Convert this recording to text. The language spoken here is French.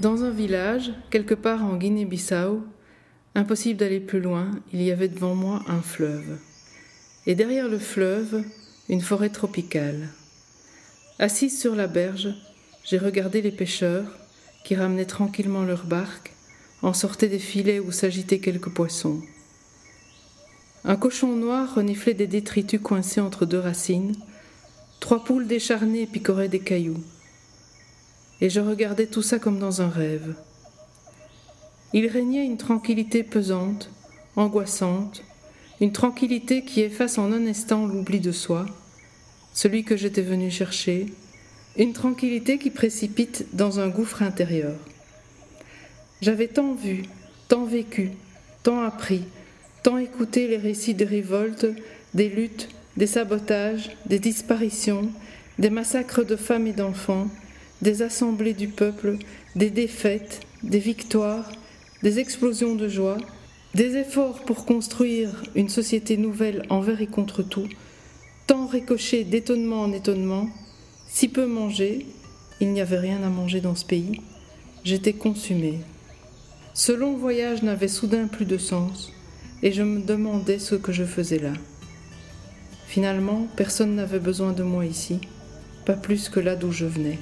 Dans un village, quelque part en Guinée-Bissau, impossible d'aller plus loin, il y avait devant moi un fleuve. Et derrière le fleuve, une forêt tropicale. Assise sur la berge, j'ai regardé les pêcheurs qui ramenaient tranquillement leurs barques, en sortaient des filets où s'agitaient quelques poissons. Un cochon noir reniflait des détritus coincés entre deux racines, trois poules décharnées picoraient des cailloux et je regardais tout ça comme dans un rêve. Il régnait une tranquillité pesante, angoissante, une tranquillité qui efface en un instant l'oubli de soi, celui que j'étais venu chercher, une tranquillité qui précipite dans un gouffre intérieur. J'avais tant vu, tant vécu, tant appris, tant écouté les récits de révoltes, des luttes, des sabotages, des disparitions, des massacres de femmes et d'enfants, des assemblées du peuple, des défaites, des victoires, des explosions de joie, des efforts pour construire une société nouvelle envers et contre tout, tant ricochés d'étonnement en étonnement, si peu mangé, il n'y avait rien à manger dans ce pays, j'étais consumé. Ce long voyage n'avait soudain plus de sens, et je me demandais ce que je faisais là. Finalement, personne n'avait besoin de moi ici, pas plus que là d'où je venais.